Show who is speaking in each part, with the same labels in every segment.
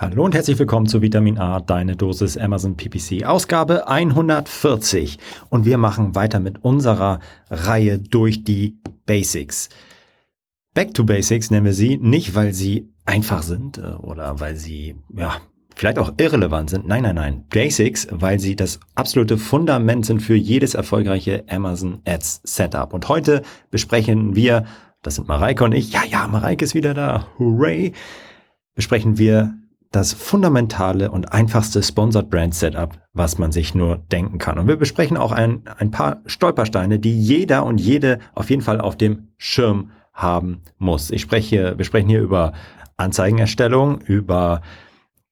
Speaker 1: Hallo und herzlich willkommen zu Vitamin A, deine Dosis Amazon PPC, Ausgabe 140. Und wir machen weiter mit unserer Reihe durch die Basics. Back to Basics nennen wir sie, nicht weil sie einfach sind äh, oder weil sie, ja, vielleicht auch irrelevant sind. Nein, nein, nein. Basics, weil sie das absolute Fundament sind für jedes erfolgreiche Amazon Ads Setup. Und heute besprechen wir, das sind Mareike und ich, ja, ja, Mareike ist wieder da, hooray, besprechen wir das fundamentale und einfachste Sponsored Brand Setup, was man sich nur denken kann. Und wir besprechen auch ein, ein paar Stolpersteine, die jeder und jede auf jeden Fall auf dem Schirm haben muss. Ich spreche, wir sprechen hier über Anzeigenerstellung, über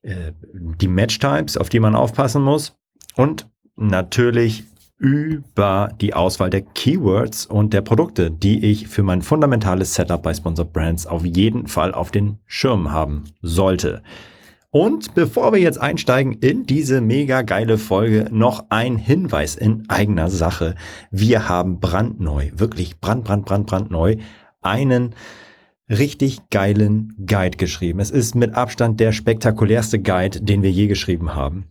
Speaker 1: äh, die Match-Types, auf die man aufpassen muss und natürlich über die Auswahl der Keywords und der Produkte, die ich für mein fundamentales Setup bei Sponsored Brands auf jeden Fall auf den Schirm haben sollte. Und bevor wir jetzt einsteigen in diese mega geile Folge, noch ein Hinweis in eigener Sache. Wir haben brandneu, wirklich brand, brand, brand, brandneu, einen richtig geilen Guide geschrieben. Es ist mit Abstand der spektakulärste Guide, den wir je geschrieben haben.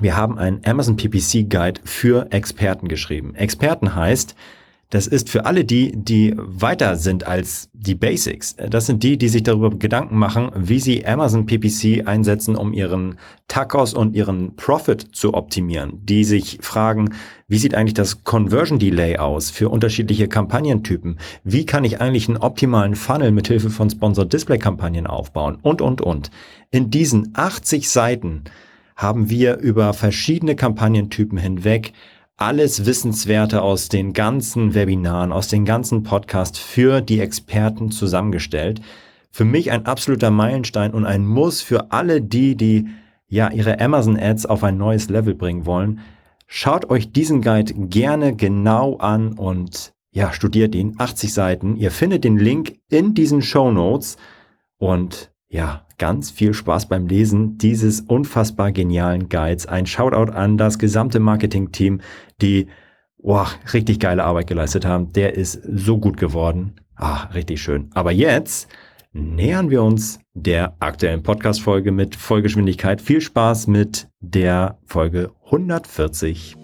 Speaker 1: Wir haben einen Amazon PPC Guide für Experten geschrieben. Experten heißt, das ist für alle die, die weiter sind als die Basics. Das sind die, die sich darüber Gedanken machen, wie sie Amazon PPC einsetzen, um ihren Tacos und ihren Profit zu optimieren. Die sich fragen, wie sieht eigentlich das Conversion Delay aus für unterschiedliche Kampagnentypen? Wie kann ich eigentlich einen optimalen Funnel mit Hilfe von Sponsored Display Kampagnen aufbauen? Und, und, und. In diesen 80 Seiten haben wir über verschiedene Kampagnentypen hinweg alles Wissenswerte aus den ganzen Webinaren, aus den ganzen Podcasts für die Experten zusammengestellt. Für mich ein absoluter Meilenstein und ein Muss für alle die, die ja ihre Amazon Ads auf ein neues Level bringen wollen. Schaut euch diesen Guide gerne genau an und ja, studiert ihn. 80 Seiten. Ihr findet den Link in diesen Show Notes und ja, ganz viel Spaß beim Lesen dieses unfassbar genialen Guides. Ein Shoutout an das gesamte Marketing-Team, die wow, richtig geile Arbeit geleistet haben. Der ist so gut geworden. Ah, richtig schön. Aber jetzt nähern wir uns der aktuellen Podcast-Folge mit Vollgeschwindigkeit. Viel Spaß mit der Folge 140.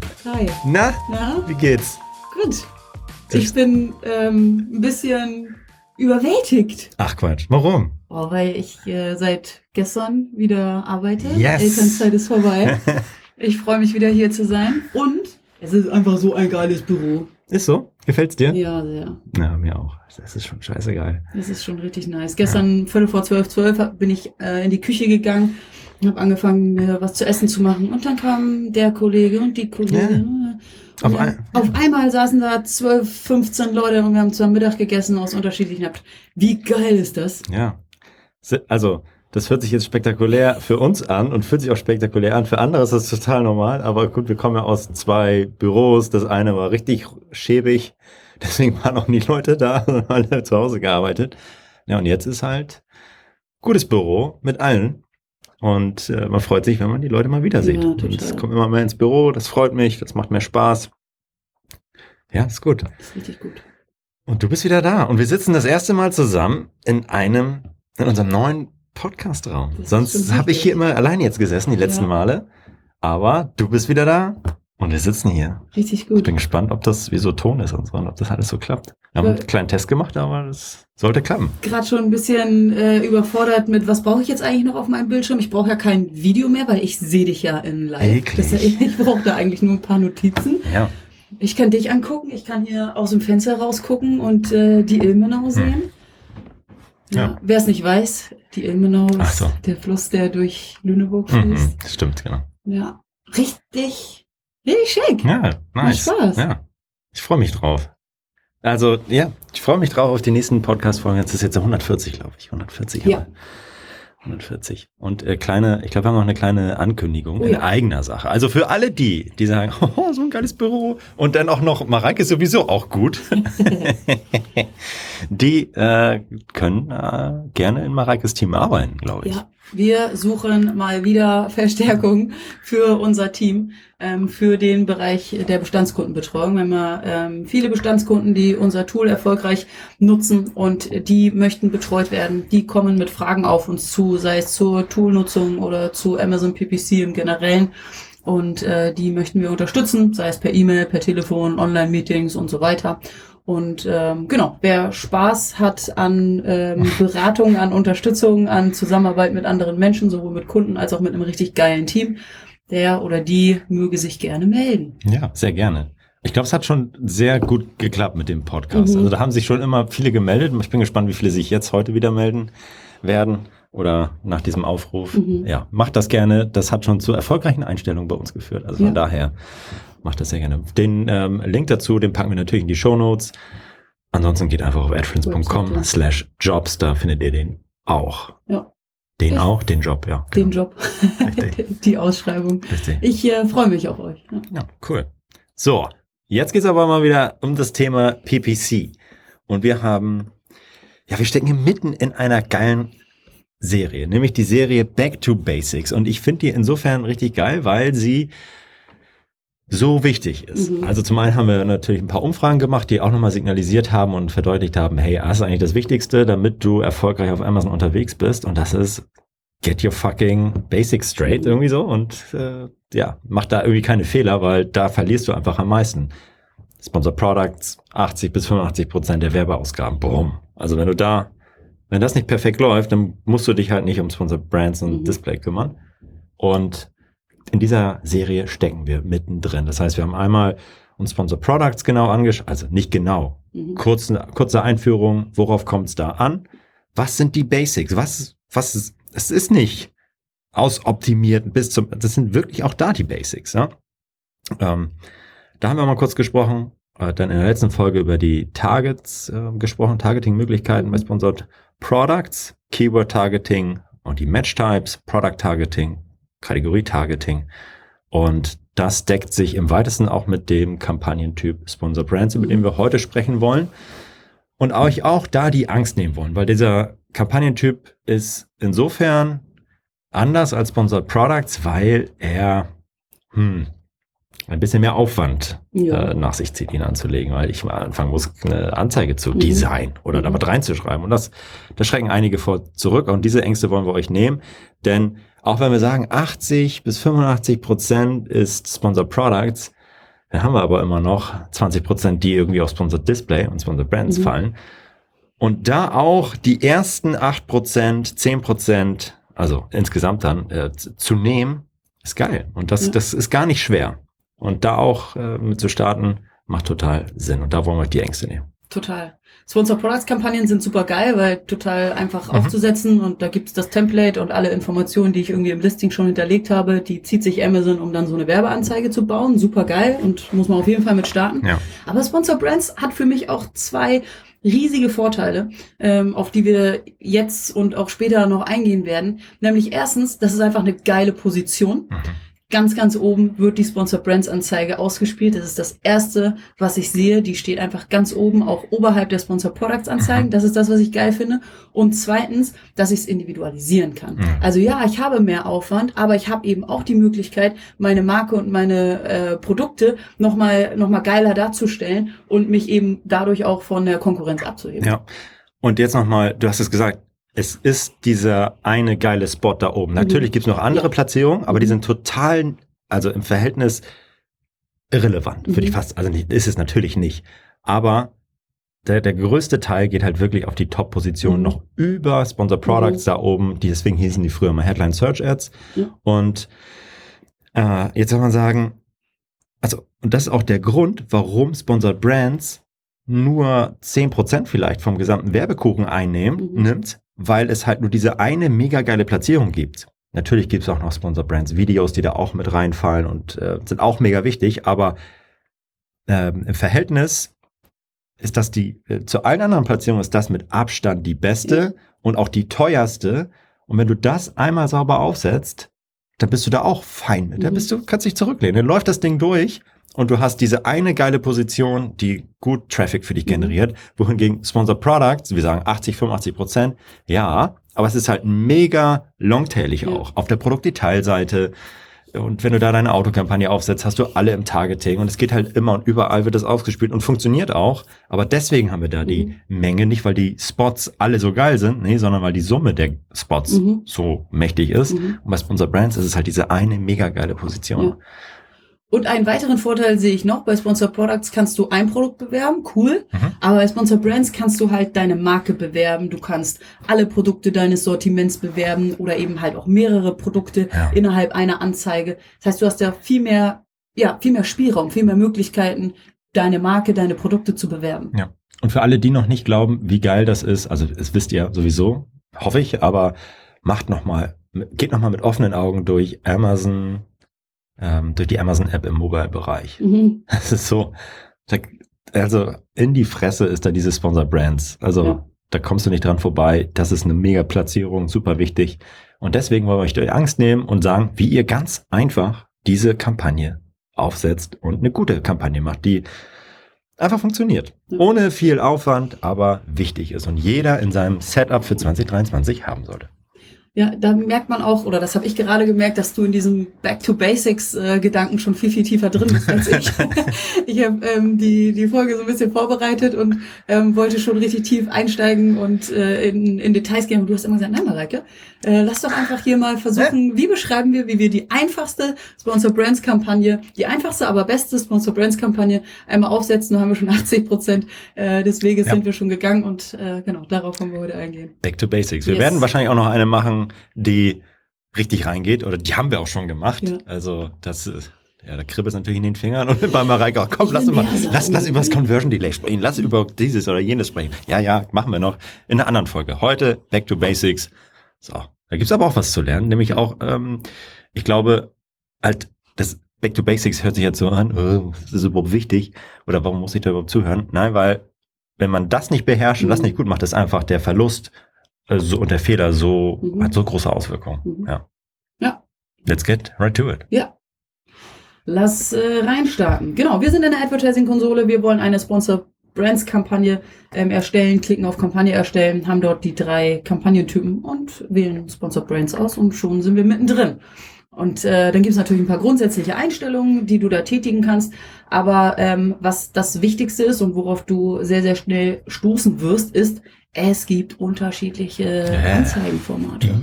Speaker 2: Hi.
Speaker 1: Na? Na? Wie geht's?
Speaker 2: Gut. Ich bin ähm, ein bisschen überwältigt.
Speaker 1: Ach Quatsch, warum?
Speaker 2: Oh, weil ich äh, seit gestern wieder arbeite.
Speaker 1: Yes.
Speaker 2: Elternzeit ist vorbei. ich freue mich wieder hier zu sein und es ist einfach so ein geiles Büro.
Speaker 1: Ist so? Gefällt's dir?
Speaker 2: Ja, sehr.
Speaker 1: Ja, mir auch. Das ist schon scheiße geil.
Speaker 2: Das ist schon richtig nice. Gestern, ja. Viertel vor zwölf, zwölf, bin ich äh, in die Küche gegangen, habe angefangen, mir was zu essen zu machen und dann kam der Kollege und die Kollegin. Ja auf, ein, auf einmal saßen da 12, 15 Leute und wir haben zusammen Mittag gegessen aus unterschiedlichen Apps. Wie geil ist das?
Speaker 1: Ja. Also, das hört sich jetzt spektakulär für uns an und fühlt sich auch spektakulär an. Für andere ist das total normal, aber gut, wir kommen ja aus zwei Büros. Das eine war richtig schäbig, deswegen waren auch nie Leute da, sondern alle zu Hause gearbeitet. Ja, und jetzt ist halt gutes Büro mit allen. Und äh, man freut sich, wenn man die Leute mal wieder sieht. Ja, und es kommt immer mehr ins Büro, das freut mich, das macht mehr Spaß. Ja, ist gut.
Speaker 2: Das ist richtig gut.
Speaker 1: Und du bist wieder da. Und wir sitzen das erste Mal zusammen in einem, in unserem neuen Podcast-Raum. Sonst habe ich hier immer alleine jetzt gesessen, die letzten ja. Male. Aber du bist wieder da. Und wir sitzen hier.
Speaker 2: Richtig gut.
Speaker 1: Ich bin gespannt, ob das wie so Ton ist und so und ob das alles so klappt. Wir haben einen kleinen Test gemacht, aber das sollte klappen.
Speaker 2: Gerade schon ein bisschen äh, überfordert mit, was brauche ich jetzt eigentlich noch auf meinem Bildschirm? Ich brauche ja kein Video mehr, weil ich sehe dich ja in live. Das, ich brauche da eigentlich nur ein paar Notizen.
Speaker 1: Ja.
Speaker 2: Ich kann dich angucken, ich kann hier aus dem Fenster rausgucken und äh, die Ilmenau hm. sehen. Hm. Ja. ja. Wer es nicht weiß, die Ilmenau ist so. der Fluss, der durch Lüneburg mhm, fließt.
Speaker 1: Mhm, stimmt, genau.
Speaker 2: Ja, richtig Richtig schick.
Speaker 1: Ja, nice. Macht Spaß. Ja, ich freue mich drauf. Also, ja, ich freue mich drauf auf die nächsten Podcast-Folgen. Jetzt ist jetzt 140, glaube ich. 140.
Speaker 2: Ja.
Speaker 1: 140. Und äh, kleine, ich glaube, wir haben noch eine kleine Ankündigung
Speaker 2: Oh
Speaker 1: in
Speaker 2: ja.
Speaker 1: eigener Sache. Also für alle die, die sagen, oh, so ein geiles Büro und dann auch noch, Mareike ist sowieso auch gut. die äh, können äh, gerne in Mareikes Team arbeiten, glaube ich.
Speaker 2: Ja, wir suchen mal wieder Verstärkung für unser Team, ähm, für den Bereich der Bestandskundenbetreuung. Wir haben ähm, viele Bestandskunden, die unser Tool erfolgreich nutzen und die möchten betreut werden. Die kommen mit Fragen auf uns zu, sei es zur Toolnutzung oder zu Amazon PPC im Generellen. Und äh, die möchten wir unterstützen, sei es per E-Mail, per Telefon, Online-Meetings und so weiter. Und ähm, genau, wer Spaß hat an ähm, Beratung, an Unterstützung, an Zusammenarbeit mit anderen Menschen, sowohl mit Kunden als auch mit einem richtig geilen Team, der oder die möge sich gerne melden.
Speaker 1: Ja, sehr gerne. Ich glaube, es hat schon sehr gut geklappt mit dem Podcast.
Speaker 2: Mhm.
Speaker 1: Also da haben sich schon immer viele gemeldet. Ich bin gespannt, wie viele sich jetzt heute wieder melden werden oder nach diesem Aufruf.
Speaker 2: Mhm.
Speaker 1: Ja, macht das gerne. Das hat schon zu erfolgreichen Einstellungen bei uns geführt. Also von
Speaker 2: Ja.
Speaker 1: daher macht das sehr gerne. Den ähm, Link dazu, den packen wir natürlich in die Show Notes. Ansonsten geht einfach auf adfriends.com slash jobs, da findet ihr den auch.
Speaker 2: Ja.
Speaker 1: Den
Speaker 2: Ich-
Speaker 1: auch, den Job, ja.
Speaker 2: Den
Speaker 1: genau.
Speaker 2: Job,
Speaker 1: Richtig.
Speaker 2: die Ausschreibung.
Speaker 1: Richtig.
Speaker 2: Ich äh, freue mich auf euch. Ja.
Speaker 1: Ja, cool. So, jetzt geht's aber mal wieder um das Thema PPC. Und wir haben, ja, wir stecken mitten in einer geilen Serie, nämlich die Serie Back to Basics. Und ich finde die insofern richtig geil, weil sie so wichtig ist.
Speaker 2: Mhm.
Speaker 1: Also zum einen haben wir natürlich ein paar Umfragen gemacht, die auch nochmal signalisiert haben und verdeutlicht haben, hey, das ist eigentlich das Wichtigste, damit du erfolgreich auf Amazon unterwegs bist. Und das ist get your fucking basics straight irgendwie so. Und äh, ja, mach da irgendwie keine Fehler, weil da verlierst du einfach am meisten. Sponsor Products, 80 bis 85 Prozent der Werbeausgaben. Boom. Also wenn du da, wenn das nicht perfekt läuft, dann musst du dich halt nicht um Sponsor Brands und
Speaker 2: Mhm.
Speaker 1: Display kümmern. Und in dieser Serie stecken wir mittendrin. Das heißt, wir haben einmal uns Sponsor Products genau angeschaut, also nicht genau,
Speaker 2: Mhm.
Speaker 1: kurze, kurze Einführung, worauf kommt es da an? Was sind die Basics? Was, was ist, es ist nicht ausoptimiert bis zum, das sind wirklich auch da die Basics, ja? ähm, Da haben wir mal kurz gesprochen, äh, dann in der letzten Folge über die Targets äh, gesprochen, Targeting-Möglichkeiten bei Sponsored Products, Keyword Targeting und die Match Types, Product Targeting, Kategorie Targeting. Und das deckt sich im weitesten auch mit dem Kampagnentyp Sponsor Brands, über den wir heute sprechen wollen. Und euch auch da die Angst nehmen wollen, weil dieser Kampagnentyp ist insofern anders als Sponsored Products, weil er hm, ein bisschen mehr Aufwand
Speaker 2: Ja.
Speaker 1: äh, nach sich zieht, ihn anzulegen, weil ich mal anfangen muss, eine Anzeige zu
Speaker 2: Mhm.
Speaker 1: designen oder
Speaker 2: Mhm.
Speaker 1: was reinzuschreiben. Und das, da schrecken einige vor zurück und diese Ängste wollen wir euch nehmen, denn auch wenn wir sagen, 80 bis 85 Prozent ist Sponsored Products, dann haben wir aber immer noch 20 Prozent, die irgendwie auf Sponsored Display und Sponsored Brands
Speaker 2: Mhm.
Speaker 1: fallen. Und da auch die ersten 8 Prozent, 10 Prozent, also insgesamt dann äh, zu nehmen, ist geil. Und das,
Speaker 2: Ja.
Speaker 1: das ist gar nicht schwer. Und da auch äh, mit zu starten, macht total Sinn. Und da wollen wir euch die Ängste nehmen.
Speaker 2: Total. Sponsor Products Kampagnen sind super geil, weil total einfach
Speaker 1: Mhm.
Speaker 2: aufzusetzen und da gibt's das Template und alle Informationen, die ich irgendwie im Listing schon hinterlegt habe, die zieht sich Amazon, um dann so eine Werbeanzeige zu bauen. Super geil und muss man auf jeden Fall mit starten.
Speaker 1: Ja.
Speaker 2: Aber Sponsor Brands hat für mich auch zwei riesige Vorteile, ähm, auf die wir jetzt und auch später noch eingehen werden. Nämlich erstens, das ist einfach eine geile Position.
Speaker 1: Mhm.
Speaker 2: Ganz, ganz oben wird die Sponsor Brands Anzeige ausgespielt. Das ist das erste, was ich sehe. Die steht einfach ganz oben, auch oberhalb der Sponsor Products Anzeigen. Das ist das, was ich geil finde. Und zweitens, dass ich es individualisieren kann.
Speaker 1: Mhm.
Speaker 2: Also ja, ich habe mehr Aufwand, aber ich habe eben auch die Möglichkeit, meine Marke und meine äh, Produkte nochmal noch mal geiler darzustellen und mich eben dadurch auch von der Konkurrenz abzuheben.
Speaker 1: Ja. Und jetzt nochmal, du hast es gesagt, es ist dieser eine geile Spot da oben. Natürlich gibt's noch andere. Platzierungen, aber die
Speaker 2: Mhm.
Speaker 1: sind total, also im Verhältnis irrelevant, würde
Speaker 2: Mhm.
Speaker 1: ich fast, also nicht, ist es natürlich nicht. Aber der, der größte Teil geht halt wirklich auf die Top-Position
Speaker 2: Mhm.
Speaker 1: noch über Sponsor Products da oben, die deswegen hießen die früher mal Headline Search Ads. Und äh, jetzt soll man sagen, also, und das ist auch der Grund, warum Sponsored Brands nur 10% vielleicht vom gesamten Werbekuchen einnehmen,
Speaker 2: Mhm.
Speaker 1: nimmt, weil es halt nur diese eine mega geile Platzierung gibt. Natürlich gibt es auch noch Sponsored Brands Videos, die da auch mit reinfallen und äh, sind auch mega wichtig, aber ähm, im Verhältnis ist das die, äh, zu allen anderen Platzierungen ist das mit Abstand die beste ja. und auch die teuerste. Und wenn du das einmal sauber aufsetzt, dann bist du da auch fein mit. Mhm. Dann bist du, kannst dich zurücklehnen. Dann läuft das Ding durch und du hast diese eine geile Position, die gut Traffic für dich mhm. generiert, wohingegen Sponsor Products, wir sagen 80, 85 Prozent, ja, aber es ist halt mega longtailig auch. Auf der Produktdetailseite, und wenn du da deine Autokampagne aufsetzt, hast du alle im Targeting und es geht halt immer und überall wird das ausgespielt und funktioniert auch. Aber deswegen haben wir da mhm. die Menge, nicht weil die Spots alle so geil sind, nee, sondern weil die Summe der Spots mhm. so mächtig ist. Mhm. Und bei Sponsor Brands ist es halt diese eine mega geile Position. Ja.
Speaker 2: Und einen weiteren Vorteil sehe ich noch, bei Sponsor Products kannst du ein Produkt bewerben, cool. Mhm. Aber bei Sponsor Brands kannst du halt deine Marke bewerben. Du kannst alle Produkte deines Sortiments bewerben oder eben halt auch mehrere Produkte ja. innerhalb einer Anzeige. Das heißt, du hast ja viel mehr, ja, viel mehr Spielraum, viel mehr Möglichkeiten, deine Marke, deine Produkte zu bewerben.
Speaker 1: Ja. Und für alle, die noch nicht glauben, wie geil das ist, also es wisst ihr sowieso, hoffe ich, aber macht noch mal, geht noch mal mit offenen Augen durch Amazon, ähm, durch die Amazon-App im Mobile-Bereich. Mhm. Das ist so, da, also in die Fresse ist da diese Sponsor Brands. Also ja. da kommst du nicht dran vorbei. Das ist eine mega Platzierung, super wichtig. Und deswegen wollen wir euch die Angst nehmen und sagen, wie ihr ganz einfach diese Kampagne aufsetzt und eine gute Kampagne macht, die einfach funktioniert. Ohne viel Aufwand, aber wichtig ist und jeder in seinem Setup für 2023 haben sollte.
Speaker 2: Ja, da merkt man auch, oder das habe ich gerade gemerkt, dass du in diesem Back to Basics äh, Gedanken schon viel, viel tiefer drin bist als ich. ich habe ähm, die, die Folge so ein bisschen vorbereitet und ähm, wollte schon richtig tief einsteigen und äh, in, in Details gehen. Und du hast immer gesagt, nein, Mareike, äh, lass doch einfach hier mal versuchen, wie beschreiben wir, wie wir die einfachste Sponsor Brands Kampagne, die einfachste, aber beste Sponsor Brands Kampagne einmal aufsetzen. Da haben wir schon 80 Prozent äh, des Weges ja. sind wir schon gegangen und äh, genau, darauf wollen wir heute eingehen.
Speaker 1: Back to Basics. Wir yes. werden wahrscheinlich auch noch eine machen, die richtig reingeht. Oder die haben wir auch schon gemacht. Ja. Also das ist. Ja, da kribbelt es natürlich in den Fingern und bei Mareike, komm, lass, mal, lass, lass über das Conversion Delay sprechen, lass über dieses oder jenes sprechen. Ja, ja, machen wir noch in einer anderen Folge. Heute Back to Basics. So, da gibt's aber auch was zu lernen, nämlich auch, ähm, ich glaube, halt, das Back to Basics hört sich jetzt so an, oh, das ist überhaupt wichtig oder warum muss ich da überhaupt zuhören? Nein, weil wenn man das nicht beherrscht und das mhm. nicht gut macht, ist einfach der Verlust äh, so, und der Fehler so, mhm. hat so große Auswirkungen. Mhm. Ja.
Speaker 2: Ja.
Speaker 1: Let's get right to it.
Speaker 2: Ja. Lass äh, reinstarten. Genau, wir sind in der Advertising-Konsole. Wir wollen eine Sponsor Brands Kampagne ähm, erstellen, klicken auf Kampagne erstellen, haben dort die drei Kampagnentypen und wählen Sponsor Brands aus und schon sind wir mittendrin. Und äh, dann gibt es natürlich ein paar grundsätzliche Einstellungen, die du da tätigen kannst. Aber ähm, was das Wichtigste ist und worauf du sehr, sehr schnell stoßen wirst, ist, es gibt unterschiedliche äh. Anzeigenformate.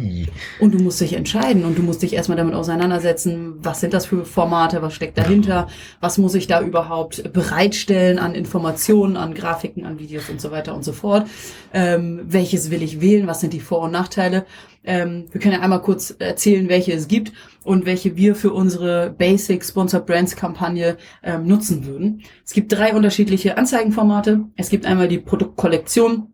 Speaker 2: Und du musst dich entscheiden und du musst dich erstmal damit auseinandersetzen, was sind das für Formate, was steckt dahinter, was muss ich da überhaupt bereitstellen an Informationen, an Grafiken, an Videos und so weiter und so fort. Ähm, welches will ich wählen, was sind die Vor- und Nachteile. Ähm, wir können ja einmal kurz erzählen, welche es gibt und welche wir für unsere Basic Sponsor Brands Kampagne ähm, nutzen würden. Es gibt drei unterschiedliche Anzeigenformate. Es gibt einmal die Produktkollektion,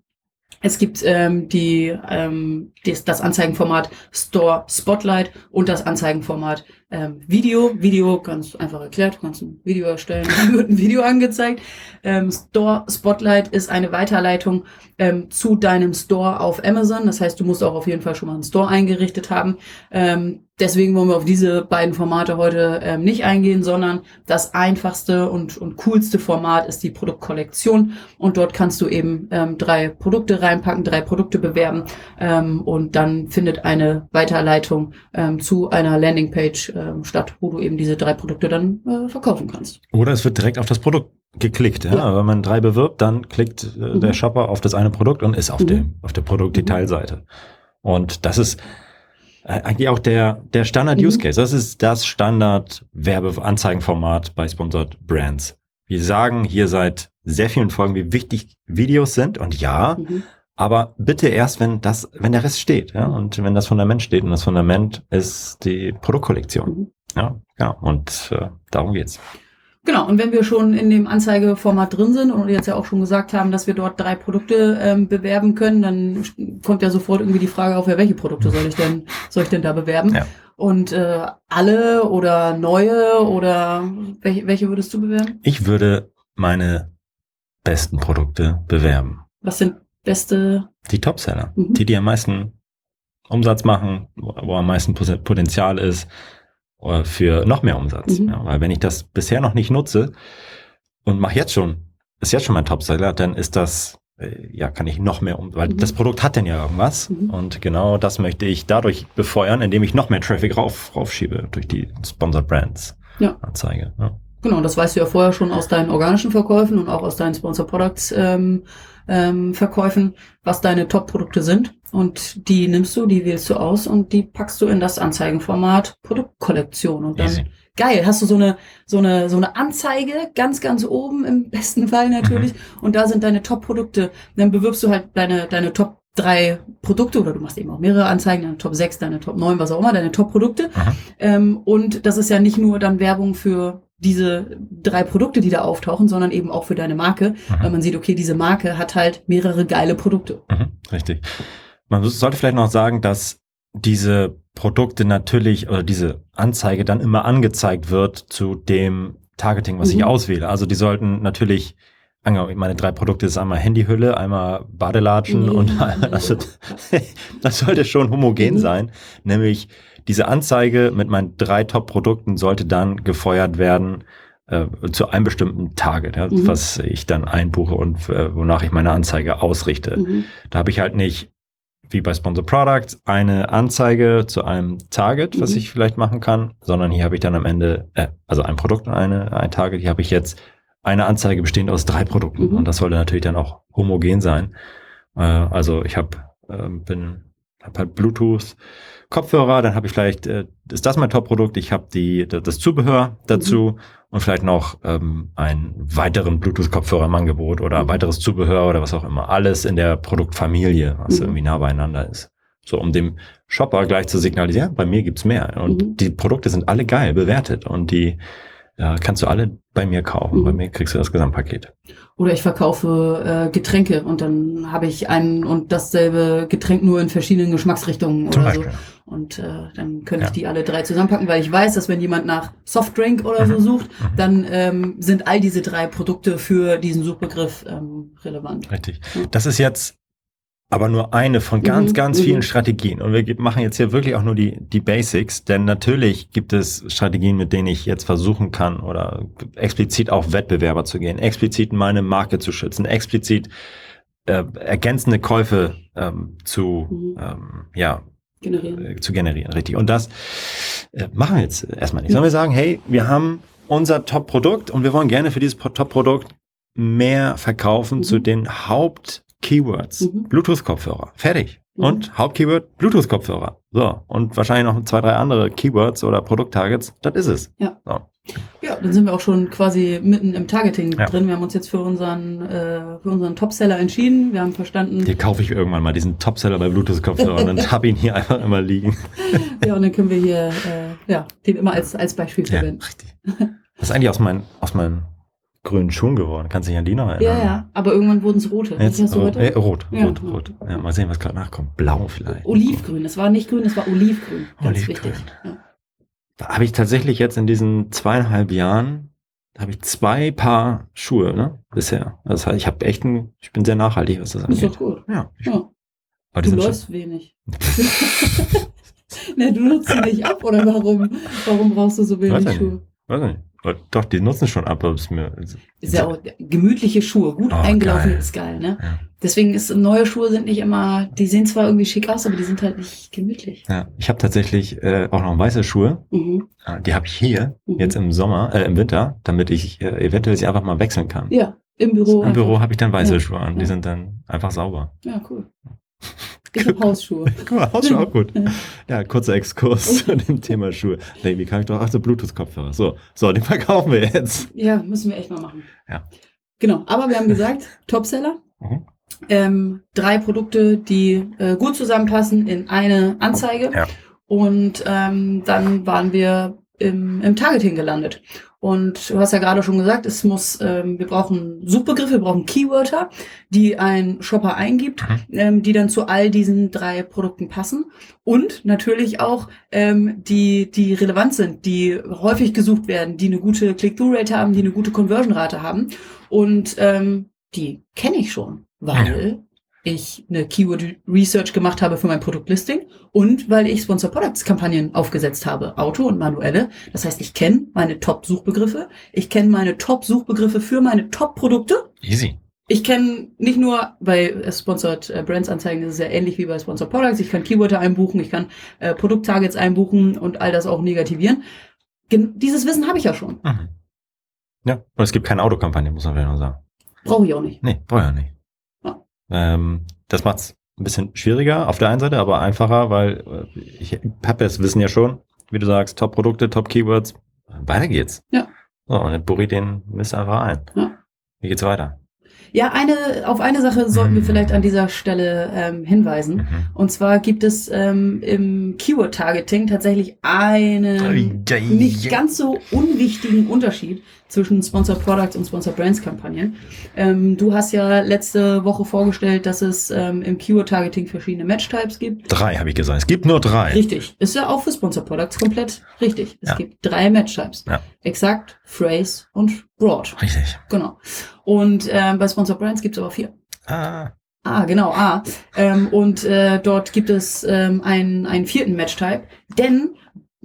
Speaker 2: es gibt ähm, die, ähm, das, das Anzeigenformat Store Spotlight und das Anzeigenformat ähm, Video. Video, ganz einfach erklärt, kannst ein Video erstellen, wird ein Video angezeigt. Ähm, Store Spotlight ist eine Weiterleitung ähm, zu deinem Store auf Amazon. Das heißt, du musst auch auf jeden Fall schon mal einen Store eingerichtet haben. Ähm, deswegen wollen wir auf diese beiden Formate heute ähm, nicht eingehen, sondern das einfachste und, und coolste Format ist die Produktkollektion. Und dort kannst du eben ähm, drei Produkte reinpacken, drei Produkte bewerben und dann findet eine Weiterleitung zu einer Landingpage ähm, statt, wo du eben diese drei Produkte dann äh, verkaufen kannst.
Speaker 1: Oder es wird direkt auf das Produkt geklickt. Ja? ja. Wenn man drei bewirbt, dann klickt äh, mhm. der Shopper auf das eine Produkt und ist auf, mhm. dem, auf der Produktdetailseite. Und das ist äh, eigentlich auch der, der Standard-Use-Case. Mhm. Das ist das Standard-Werbeanzeigenformat bei Sponsored Brands. Wir sagen hier seit sehr vielen Folgen, wie wichtig Videos sind. Und ja, mhm. Aber bitte erst, wenn das, wenn der Rest steht, ja, und wenn das Fundament steht. Und das Fundament ist die Produktkollektion. Mhm. Ja, ja. Und äh, darum geht's.
Speaker 2: Genau, und wenn wir schon in dem Anzeigeformat drin sind und jetzt ja auch schon gesagt haben, dass wir dort drei Produkte ähm, bewerben können, dann kommt ja sofort irgendwie die Frage auf, ja, welche Produkte soll ich denn, soll ich denn da bewerben? Ja. Und äh, alle oder neue oder welche, welche würdest du bewerben?
Speaker 1: Ich würde meine besten Produkte bewerben.
Speaker 2: Was sind beste?
Speaker 1: Die Topseller, mhm. die, die am meisten Umsatz machen, wo, wo am meisten Potenzial ist äh, für noch mehr Umsatz. Mhm. Ja, weil wenn ich das bisher noch nicht nutze und mache jetzt schon, ist jetzt schon mein Topseller, dann ist das äh, ja, kann ich noch mehr um, weil mhm. das Produkt hat denn ja irgendwas mhm. und genau das möchte ich dadurch befeuern, indem ich noch mehr Traffic rauf, raufschiebe durch die Sponsored Brands
Speaker 2: ja.
Speaker 1: Anzeige. Ja.
Speaker 2: Genau, das weißt du ja vorher schon aus deinen organischen Verkäufen und auch aus deinen Sponsor Products ähm, ähm, Verkäufen, was deine Top-Produkte sind. Und die nimmst du, die wählst du aus und die packst du in das Anzeigenformat Produktkollektion. Und dann Easy. geil, hast du so eine, so eine, so eine Anzeige ganz, ganz oben im besten Fall natürlich. Mhm. Und da sind deine Top-Produkte. Dann bewirbst du halt deine, deine Top drei Produkte oder du machst eben auch mehrere Anzeigen, deine Top 6, deine Top 9, was auch immer, deine Top-Produkte. Ähm, und das ist ja nicht nur dann Werbung für diese drei Produkte, die da auftauchen, sondern eben auch für deine Marke, mhm. weil man sieht, okay, diese Marke hat halt mehrere geile Produkte.
Speaker 1: Mhm, richtig. Man sollte vielleicht noch sagen, dass diese Produkte natürlich oder diese Anzeige dann immer angezeigt wird zu dem Targeting, was mhm. ich auswähle. Also die sollten natürlich meine drei Produkte ist einmal Handyhülle, einmal Badelatschen und einmal, das, das sollte schon homogen mhm. sein. Nämlich diese Anzeige mit meinen drei Top-Produkten sollte dann gefeuert werden äh, zu einem bestimmten Target, ja, mhm. was ich dann einbuche und äh, wonach ich meine Anzeige ausrichte. Mhm. Da habe ich halt nicht wie bei Sponsor Products eine Anzeige zu einem Target, was mhm. ich vielleicht machen kann, sondern hier habe ich dann am Ende, äh, also ein Produkt und eine, ein Target, hier habe ich jetzt eine Anzeige bestehend aus drei Produkten mhm. und das sollte natürlich dann auch homogen sein. Äh, also ich habe äh, bin hab halt Bluetooth Kopfhörer, dann habe ich vielleicht äh, ist das mein Top-Produkt. Ich habe die das Zubehör dazu mhm. und vielleicht noch ähm, einen weiteren Bluetooth-Kopfhörer im Angebot oder mhm. weiteres Zubehör oder was auch immer. Alles in der Produktfamilie, was mhm. irgendwie nah beieinander ist. So, um dem Shopper gleich zu signalisieren, bei mir gibt's mehr. Und mhm. die Produkte sind alle geil bewertet und die ja, kannst du alle bei mir kaufen. Mhm. Bei mir kriegst du das Gesamtpaket.
Speaker 2: Oder ich verkaufe äh, Getränke und dann habe ich ein und dasselbe Getränk nur in verschiedenen Geschmacksrichtungen Zum oder Beispiel. so. Und äh, dann könnte ja. ich die alle drei zusammenpacken, weil ich weiß, dass wenn jemand nach Softdrink oder so mhm. sucht, mhm. dann ähm, sind all diese drei Produkte für diesen Suchbegriff ähm, relevant.
Speaker 1: Richtig. Das ist jetzt aber nur eine von ganz, mhm. ganz vielen mhm. Strategien. Und wir machen jetzt hier wirklich auch nur die, die Basics, denn natürlich gibt es Strategien, mit denen ich jetzt versuchen kann oder explizit auf Wettbewerber zu gehen, explizit meine Marke zu schützen, explizit äh, ergänzende Käufe ähm, zu, mhm. ähm, ja, generieren. Äh, zu generieren, richtig. Und das äh, machen wir jetzt erstmal nicht. Sollen wir sagen, hey, wir haben unser Top-Produkt und wir wollen gerne für dieses Top-Produkt mehr verkaufen mhm. zu den Haupt Keywords. Mhm. Bluetooth-Kopfhörer. Fertig. Mhm. Und Hauptkeyword Bluetooth-Kopfhörer. So. Und wahrscheinlich noch zwei, drei andere Keywords oder Produkttargets. Das ist es.
Speaker 2: Ja. So. Ja, dann sind wir auch schon quasi mitten im Targeting ja. drin. Wir haben uns jetzt für unseren, äh, für unseren Topseller entschieden. Wir haben verstanden.
Speaker 1: Hier kaufe ich irgendwann mal diesen Topseller bei Bluetooth-Kopfhörern und habe ihn hier einfach immer liegen.
Speaker 2: ja, und dann können wir hier, äh, ja, den immer als, als Beispiel verwenden. Ja, richtig.
Speaker 1: Das ist eigentlich aus meinen, aus meinen grünen Schuhen geworden. Kannst du dich an die noch erinnern?
Speaker 2: Ja, ja. Aber irgendwann wurden es rote.
Speaker 1: Jetzt, hast du heute? Äh, rot, ja, rot, rot. Ja, mal sehen, was gerade nachkommt. Blau vielleicht.
Speaker 2: Olivgrün. Es war nicht grün, es war olivgrün. Ganz olivgrün. wichtig. Ja.
Speaker 1: Da habe ich tatsächlich jetzt in diesen zweieinhalb Jahren habe ich zwei Paar Schuhe, ne? Bisher. Das heißt, ich habe echt ein, ich bin sehr nachhaltig, was das angeht.
Speaker 2: Ist doch gut.
Speaker 1: Ja.
Speaker 2: ja. Aber du läufst wenig. ne, du nutzt sie nicht ab, oder warum? Warum brauchst du so wenig Weiß Schuhe?
Speaker 1: Weiß nicht. Doch, die nutzen schon ab, aber es mir.
Speaker 2: Ist ja auch gemütliche Schuhe, gut oh, eingelaufen geil. ist geil, ne? Ja. Deswegen ist neue Schuhe sind nicht immer, die sehen zwar irgendwie schick aus, aber die sind halt nicht gemütlich.
Speaker 1: Ja, ich habe tatsächlich äh, auch noch weiße Schuhe. Mhm. Ah, die habe ich hier mhm. jetzt im Sommer, äh, im Winter, damit ich äh, eventuell sie einfach mal wechseln kann.
Speaker 2: Ja, im Büro.
Speaker 1: Im Büro habe ich dann weiße ja. Schuhe an, die sind dann einfach sauber.
Speaker 2: Ja, cool. Ich habe Hausschuhe.
Speaker 1: Guck mal, Hausschuhe auch gut. Ja, kurzer Exkurs zu dem Thema Schuhe. Nee, wie kann ich doch? Ach, so Bluetooth-Kopfhörer. So, so, den verkaufen wir jetzt.
Speaker 2: Ja, müssen wir echt mal machen. Ja. Genau, aber wir haben gesagt, Topseller. Mhm. Ähm, drei Produkte, die äh, gut zusammenpassen in eine Anzeige. Ja. Und ähm, dann waren wir im, im Targeting gelandet. Und du hast ja gerade schon gesagt, es muss, ähm, wir brauchen Suchbegriffe, wir brauchen Keywörter, die ein Shopper eingibt, mhm. ähm, die dann zu all diesen drei Produkten passen. Und natürlich auch, ähm, die, die relevant sind, die häufig gesucht werden, die eine gute Click-Through-Rate haben, die eine gute Conversion-Rate haben. Und ähm, die kenne ich schon, weil ich eine Keyword Research gemacht habe für mein Produktlisting und weil ich Sponsor Products Kampagnen aufgesetzt habe, Auto und manuelle. Das heißt, ich kenne meine Top Suchbegriffe, ich kenne meine Top Suchbegriffe für meine Top Produkte.
Speaker 1: Easy.
Speaker 2: Ich kenne nicht nur bei Sponsored äh, Brands Anzeigen, das ist ja ähnlich wie bei Sponsored Products. Ich kann Keywörter einbuchen, ich kann äh, Produkttargets einbuchen und all das auch negativieren. Gen dieses Wissen habe ich ja schon. Mhm.
Speaker 1: Ja, und es gibt keine Autokampagne, muss man vielleicht noch sagen.
Speaker 2: Brauche ich auch nicht.
Speaker 1: Nee, brauche ich auch nicht. Ähm, das macht es ein bisschen schwieriger auf der einen Seite, aber einfacher, weil äh, ich habe das Wissen ja schon, wie du sagst, Top-Produkte, Top-Keywords. Weiter geht's.
Speaker 2: Ja.
Speaker 1: So, und dann burri den Mist einfach ein. Ja. Wie geht's weiter?
Speaker 2: Ja, eine, auf eine Sache sollten mhm. wir vielleicht an dieser Stelle ähm, hinweisen. Mhm. Und zwar gibt es ähm, im Keyword-Targeting tatsächlich einen nicht ganz so unwichtigen Unterschied zwischen Sponsor Products und Sponsor Brands Kampagnen. Ähm, du hast ja letzte Woche vorgestellt, dass es ähm, im Keyword-Targeting verschiedene Match-Types gibt.
Speaker 1: Drei, habe ich gesagt. Es gibt nur drei.
Speaker 2: Richtig. Ist ja auch für Sponsor Products komplett richtig. Es ja. gibt drei Match-Types. Ja. Exakt, Phrase und Broad.
Speaker 1: Richtig.
Speaker 2: Genau. Und ähm, bei Sponsor Brands gibt es aber vier.
Speaker 1: Ah.
Speaker 2: Ah, genau, ah. Ähm, und äh, dort gibt es ähm, einen, einen vierten Match-Type, denn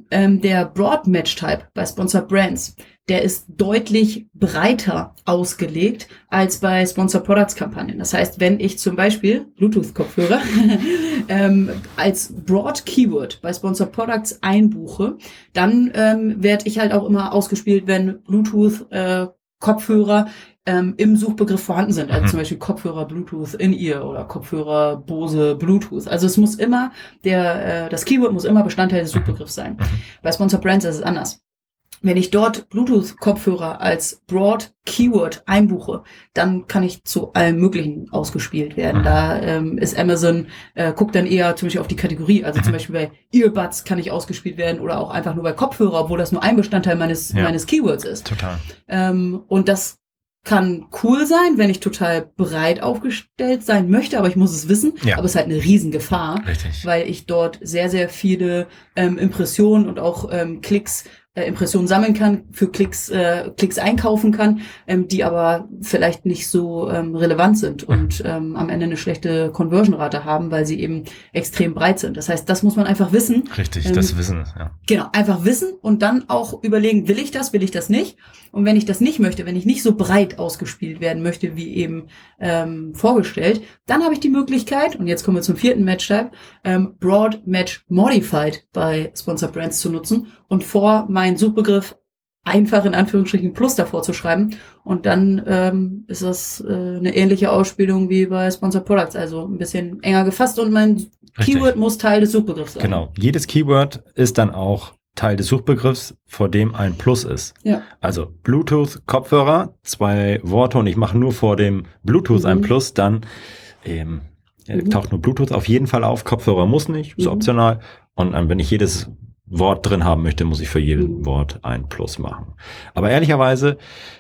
Speaker 2: ähm, der Broad Match-Type bei Sponsor Brands, der ist deutlich breiter ausgelegt als bei Sponsor Products Kampagnen. Das heißt, wenn ich zum Beispiel Bluetooth-Kopfhörer ähm, als Broad Keyword bei Sponsor Products einbuche, dann ähm, werde ich halt auch immer ausgespielt, wenn Bluetooth äh, Kopfhörer ähm, im Suchbegriff vorhanden sind. Also mhm. zum Beispiel Kopfhörer Bluetooth in ihr oder Kopfhörer Bose Bluetooth. Also es muss immer, der, äh, das Keyword muss immer Bestandteil des Suchbegriffs sein. Mhm. Bei Sponsor Brands ist es anders. Wenn ich dort Bluetooth-Kopfhörer als Broad Keyword einbuche, dann kann ich zu allem Möglichen ausgespielt werden. Da ähm, ist Amazon, äh, guckt dann eher zum Beispiel auf die Kategorie. Also zum Beispiel bei Earbuds kann ich ausgespielt werden oder auch einfach nur bei Kopfhörer, obwohl das nur ein Bestandteil meines, ja. meines Keywords ist.
Speaker 1: Total.
Speaker 2: Ähm, und das kann cool sein, wenn ich total breit aufgestellt sein möchte, aber ich muss es wissen. Ja. Aber es ist halt eine Riesengefahr,
Speaker 1: Richtig.
Speaker 2: weil ich dort sehr, sehr viele ähm, Impressionen und auch ähm, Klicks äh, Impressionen sammeln kann, für Klicks, äh, Klicks einkaufen kann, ähm, die aber vielleicht nicht so ähm, relevant sind mhm. und ähm, am Ende eine schlechte Conversion-Rate haben, weil sie eben extrem breit sind. Das heißt, das muss man einfach wissen.
Speaker 1: Richtig, ähm, das Wissen, ja.
Speaker 2: Genau, einfach wissen und dann auch überlegen, will ich das, will ich das nicht? Und wenn ich das nicht möchte, wenn ich nicht so breit ausgespielt werden möchte, wie eben ähm, vorgestellt, dann habe ich die Möglichkeit, und jetzt kommen wir zum vierten Match-Type, ähm, Broad Match Modified bei Sponsor Brands zu nutzen und vor meinen Suchbegriff einfach in Anführungsstrichen Plus davor zu schreiben. Und dann ähm, ist das äh, eine ähnliche Ausspielung wie bei Sponsor Products, also ein bisschen enger gefasst und mein Richtig. Keyword muss Teil des Suchbegriffs sein.
Speaker 1: Genau. Jedes Keyword ist dann auch Teil des Suchbegriffs, vor dem ein Plus ist.
Speaker 2: Ja.
Speaker 1: Also Bluetooth Kopfhörer, zwei Worte und ich mache nur vor dem Bluetooth mhm. ein Plus, dann ähm, mhm. taucht nur Bluetooth auf jeden Fall auf. Kopfhörer muss nicht, ist mhm. optional. Und dann, wenn ich jedes Wort drin haben möchte, muss ich für jedes mhm. Wort ein Plus machen. Aber ehrlicherweise,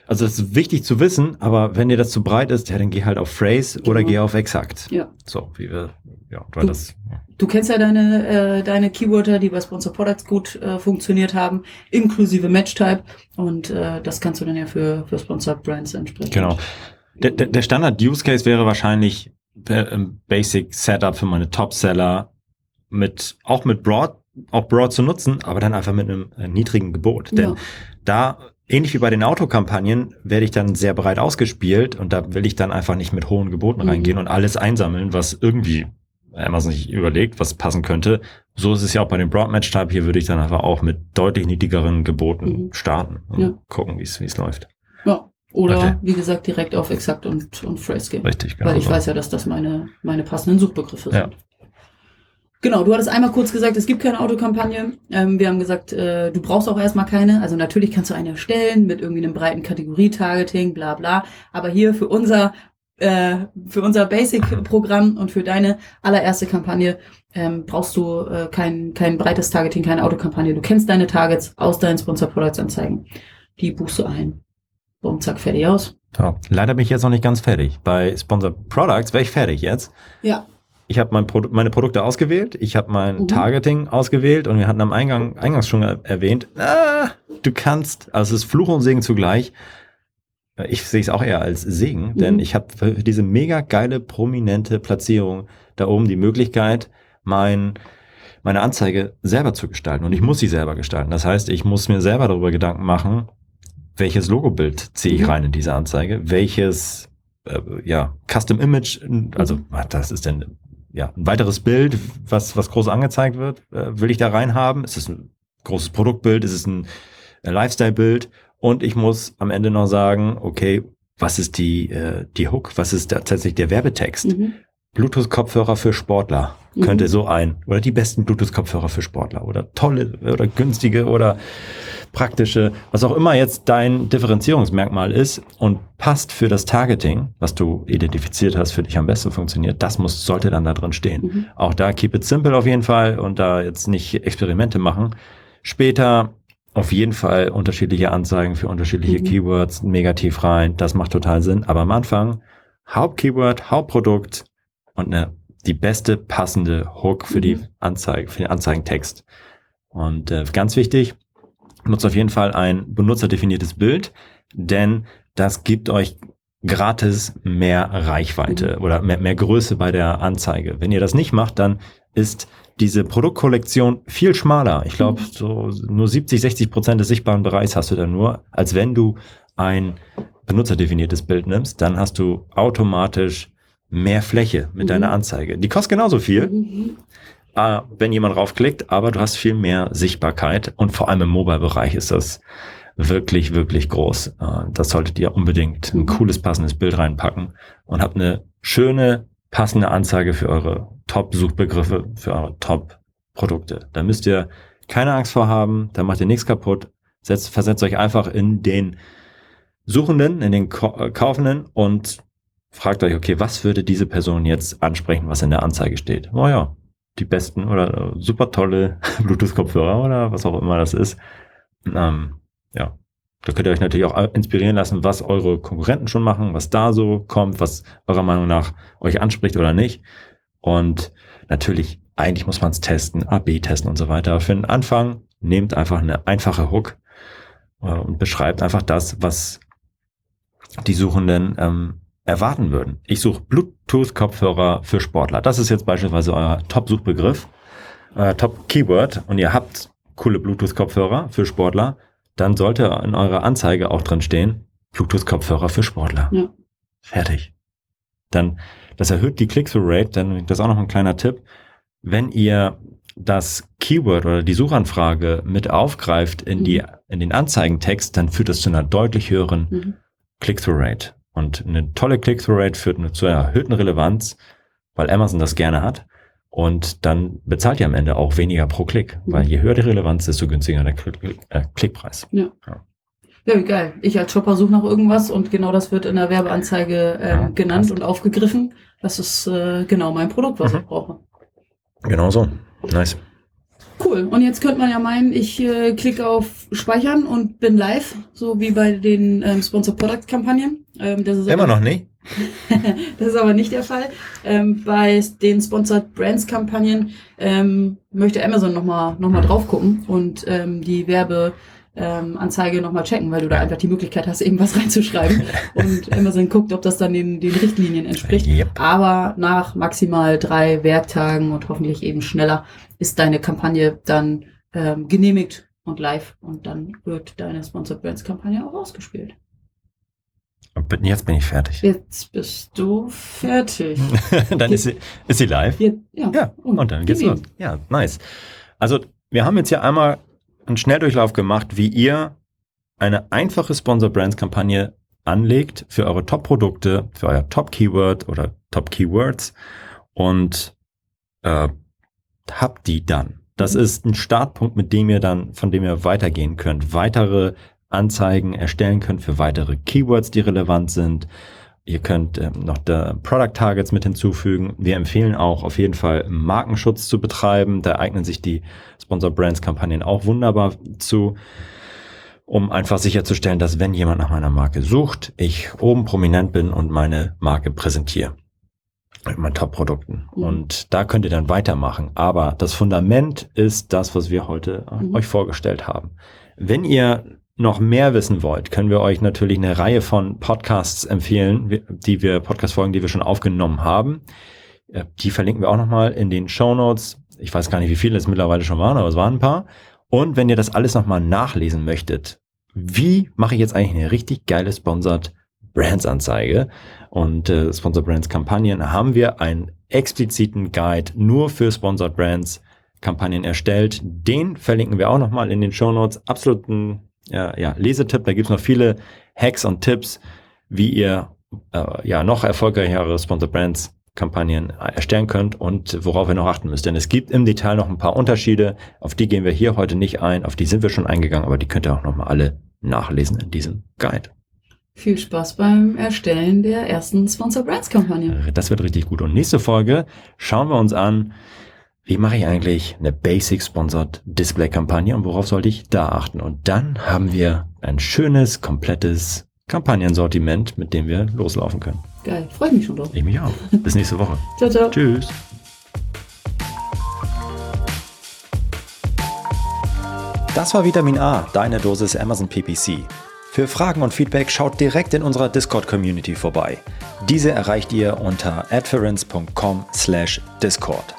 Speaker 1: also es ist wichtig zu wissen, aber wenn dir das zu breit ist, ja, dann geh halt auf Phrase genau. oder geh auf Exakt.
Speaker 2: Ja.
Speaker 1: So, wie wir, ja, weil
Speaker 2: du, das. Ja. Du kennst ja deine, äh, deine Keywörter, die bei Sponsor Products gut äh, funktioniert haben, inklusive Match-Type. Und äh, das kannst du dann ja für, für Sponsor Brands entsprechend.
Speaker 1: Genau. Der, der, der Standard-Use-Case wäre wahrscheinlich äh, Basic Setup für meine Top-Seller mit, auch mit Broad auch Broad zu nutzen, aber dann einfach mit einem äh, niedrigen Gebot. Denn ja. da, ähnlich wie bei den Autokampagnen, werde ich dann sehr breit ausgespielt und da will ich dann einfach nicht mit hohen Geboten mhm. reingehen und alles einsammeln, was irgendwie Amazon sich überlegt, was passen könnte. So ist es ja auch bei dem Broad Match Type. Hier würde ich dann einfach auch mit deutlich niedrigeren Geboten mhm. starten und ja. gucken, wie es läuft.
Speaker 2: Ja. Oder okay. wie gesagt direkt auf Exakt und, und Phrase gehen.
Speaker 1: Richtig, genau.
Speaker 2: Weil ich so. weiß ja, dass das meine, meine passenden Suchbegriffe sind. Genau, du hattest einmal kurz gesagt, es gibt keine Autokampagne. Ähm, wir haben gesagt, äh, du brauchst auch erstmal keine. Also natürlich kannst du eine erstellen mit irgendwie einem breiten Kategorie-Targeting, bla bla. Aber hier für unser äh, für unser Basic-Programm und für deine allererste Kampagne ähm, brauchst du äh, kein, kein breites Targeting, keine Autokampagne. Du kennst deine Targets aus deinen Sponsor-Products-Anzeigen. Die buchst du ein. Bumm, zack, fertig aus.
Speaker 1: So, leider bin ich jetzt noch nicht ganz fertig. Bei Sponsor Products wäre ich fertig jetzt.
Speaker 2: Ja
Speaker 1: ich habe mein Produ meine Produkte ausgewählt, ich habe mein mhm. Targeting ausgewählt und wir hatten am Eingang eingangs schon erwähnt, ah, du kannst, also es ist Fluch und Segen zugleich. ich sehe es auch eher als Segen, denn mhm. ich habe für diese mega geile, prominente Platzierung da oben die Möglichkeit, mein, meine Anzeige selber zu gestalten. Und ich muss sie selber gestalten. Das heißt, ich muss mir selber darüber Gedanken machen, welches Logobild ziehe ich mhm. rein in diese Anzeige, welches äh, ja, Custom Image, also mhm. das ist denn ja, ein weiteres Bild, was, was groß angezeigt wird, äh, will ich da reinhaben? Ist es ein großes Produktbild? Ist es ein Lifestyle-Bild? Und ich muss am Ende noch sagen, okay, was ist die, äh, die Hook? Was ist tatsächlich der Werbetext? Mhm. Bluetooth-Kopfhörer für Sportler mhm. könnte so ein. Oder die besten Bluetooth-Kopfhörer für Sportler. Oder tolle oder günstige oder praktische, was auch immer jetzt dein Differenzierungsmerkmal ist und passt für das Targeting, was du identifiziert hast, für dich am besten funktioniert, das muss, sollte dann da drin stehen. Mhm. Auch da keep it simple auf jeden Fall und da jetzt nicht Experimente machen. Später auf jeden Fall unterschiedliche Anzeigen für unterschiedliche mhm. Keywords, negativ rein, das macht total Sinn. Aber am Anfang Hauptkeyword, Hauptprodukt und eine, die beste passende Hook für mhm. die Anzeige, für den Anzeigentext. Und äh, ganz wichtig, nutzt auf jeden Fall ein benutzerdefiniertes Bild, denn das gibt euch gratis mehr Reichweite mhm. oder mehr, mehr Größe bei der Anzeige. Wenn ihr das nicht macht, dann ist diese Produktkollektion viel schmaler. Ich glaube, mhm. so nur 70, 60 Prozent des sichtbaren Bereichs hast du da nur, als wenn du ein benutzerdefiniertes Bild nimmst, dann hast du automatisch mehr Fläche mit mhm. deiner Anzeige. Die kostet genauso viel, mhm. Äh, wenn jemand raufklickt, aber du hast viel mehr Sichtbarkeit und vor allem im Mobile-Bereich ist das wirklich, wirklich groß. Äh, das solltet ihr unbedingt ein mhm. cooles, passendes Bild reinpacken und habt eine schöne, passende Anzeige für eure Top-Suchbegriffe für eure Top-Produkte. Da müsst ihr keine Angst vor haben, da macht ihr nichts kaputt. Setzt, versetzt euch einfach in den Suchenden, in den äh, Kaufenden und fragt euch, okay, was würde diese Person jetzt ansprechen, was in der Anzeige steht? Oh ja, die besten oder äh, super tolle Bluetooth-Kopfhörer oder was auch immer das ist. Ähm, ja, da könnt ihr euch natürlich auch inspirieren lassen, was eure Konkurrenten schon machen, was da so kommt, was eurer Meinung nach euch anspricht oder nicht. Und natürlich, eigentlich muss man es testen, AB testen und so weiter. Für den Anfang nehmt einfach eine einfache Hook äh, und beschreibt einfach das, was die Suchenden ähm, erwarten würden. Ich suche Bluetooth-Kopfhörer für Sportler. Das ist jetzt beispielsweise euer Top-Suchbegriff, euer Top-Keyword und ihr habt coole Bluetooth-Kopfhörer für Sportler, dann sollte in eurer Anzeige auch drin stehen, Bluetooth-Kopfhörer für Sportler. Ja. Fertig. Dann das erhöht die Click-through-Rate, denn das ist auch noch ein kleiner Tipp. Wenn ihr das Keyword oder die Suchanfrage mit aufgreift in, die, mhm. in den Anzeigentext, dann führt das zu einer deutlich höheren mhm. Click-through-Rate. Und eine tolle Click-through-Rate führt zu einer erhöhten Relevanz, weil Amazon das gerne hat. Und dann bezahlt ihr am Ende auch weniger pro Klick, mhm. weil je höher die Relevanz, desto günstiger der äh, Klickpreis. Ja.
Speaker 2: ja. Ja, wie geil. Ich als Shopper suche nach irgendwas und genau das wird in der Werbeanzeige ähm, ja, genannt und aufgegriffen. Das ist äh, genau mein Produkt, was mhm. ich brauche.
Speaker 1: Genau so. Nice.
Speaker 2: Cool. Und jetzt könnte man ja meinen, ich äh, klicke auf Speichern und bin live, so wie bei den ähm, Sponsor Product Kampagnen.
Speaker 1: Ähm, Immer noch nicht.
Speaker 2: das ist aber nicht der Fall. Ähm, bei den Sponsored Brands Kampagnen ähm, möchte Amazon nochmal noch mal drauf gucken und ähm, die Werbe ähm, Anzeige nochmal checken, weil du da einfach die Möglichkeit hast, irgendwas reinzuschreiben. und Amazon guckt, ob das dann den, den Richtlinien entspricht. Yep. Aber nach maximal drei Werktagen und hoffentlich eben schneller ist deine Kampagne dann ähm, genehmigt und live und dann wird deine Sponsored Brands Kampagne auch ausgespielt.
Speaker 1: Jetzt bin ich fertig.
Speaker 2: Jetzt bist du fertig.
Speaker 1: dann ist sie, ist sie live? Ja. ja. Und, und dann geht's los. Ja, nice. Also wir haben jetzt hier einmal einen Schnelldurchlauf gemacht, wie ihr eine einfache Sponsor Brands Kampagne anlegt für eure Top-Produkte, für euer Top-Keyword oder Top-Keywords und äh, habt die dann. Das mhm. ist ein Startpunkt, mit dem ihr dann, von dem ihr weitergehen könnt, weitere Anzeigen erstellen könnt für weitere Keywords, die relevant sind. Ihr könnt äh, noch Product Targets mit hinzufügen. Wir empfehlen auch auf jeden Fall Markenschutz zu betreiben. Da eignen sich die Sponsor Brands Kampagnen auch wunderbar zu, um einfach sicherzustellen, dass wenn jemand nach meiner Marke sucht, ich oben prominent bin und meine Marke präsentiere mit meinen Top-Produkten. Mhm. Und da könnt ihr dann weitermachen. Aber das Fundament ist das, was wir heute mhm. euch vorgestellt haben. Wenn ihr noch mehr wissen wollt, können wir euch natürlich eine Reihe von Podcasts empfehlen, die wir, Podcast-Folgen, die wir schon aufgenommen haben. Äh, die verlinken wir auch nochmal in den Show Notes. Ich weiß gar nicht, wie viele es mittlerweile schon waren, aber es waren ein paar. Und wenn ihr das alles nochmal nachlesen möchtet, wie mache ich jetzt eigentlich eine richtig geile Sponsored Brands Anzeige und äh, Sponsored Brands Kampagnen, haben wir einen expliziten Guide nur für Sponsored Brands Kampagnen erstellt. Den verlinken wir auch nochmal in den Show Notes. Absoluten ja, ja, Lesetipp. Da gibt's noch viele Hacks und Tipps, wie ihr äh, ja noch erfolgreichere Sponsored Brands Kampagnen erstellen könnt und worauf ihr noch achten müsst. Denn es gibt im Detail noch ein paar Unterschiede, auf die gehen wir hier heute nicht ein, auf die sind wir schon eingegangen, aber die könnt ihr auch nochmal alle nachlesen in diesem Guide.
Speaker 2: Viel Spaß beim Erstellen der ersten Sponsor Brands Kampagne.
Speaker 1: Das wird richtig gut. Und nächste Folge schauen wir uns an, wie mache ich eigentlich eine Basic Sponsored Display Kampagne und worauf sollte ich da achten? Und dann haben wir ein schönes, komplettes Kampagnensortiment, mit dem wir loslaufen können.
Speaker 2: Geil, freue mich schon drauf.
Speaker 1: Ich mich auch. Bis nächste Woche.
Speaker 2: ciao, ciao.
Speaker 1: Tschüss. Das war Vitamin A, deine Dosis Amazon PPC. Für Fragen und Feedback schaut direkt in unserer Discord-Community vorbei. Diese erreicht ihr unter adference.com/discord.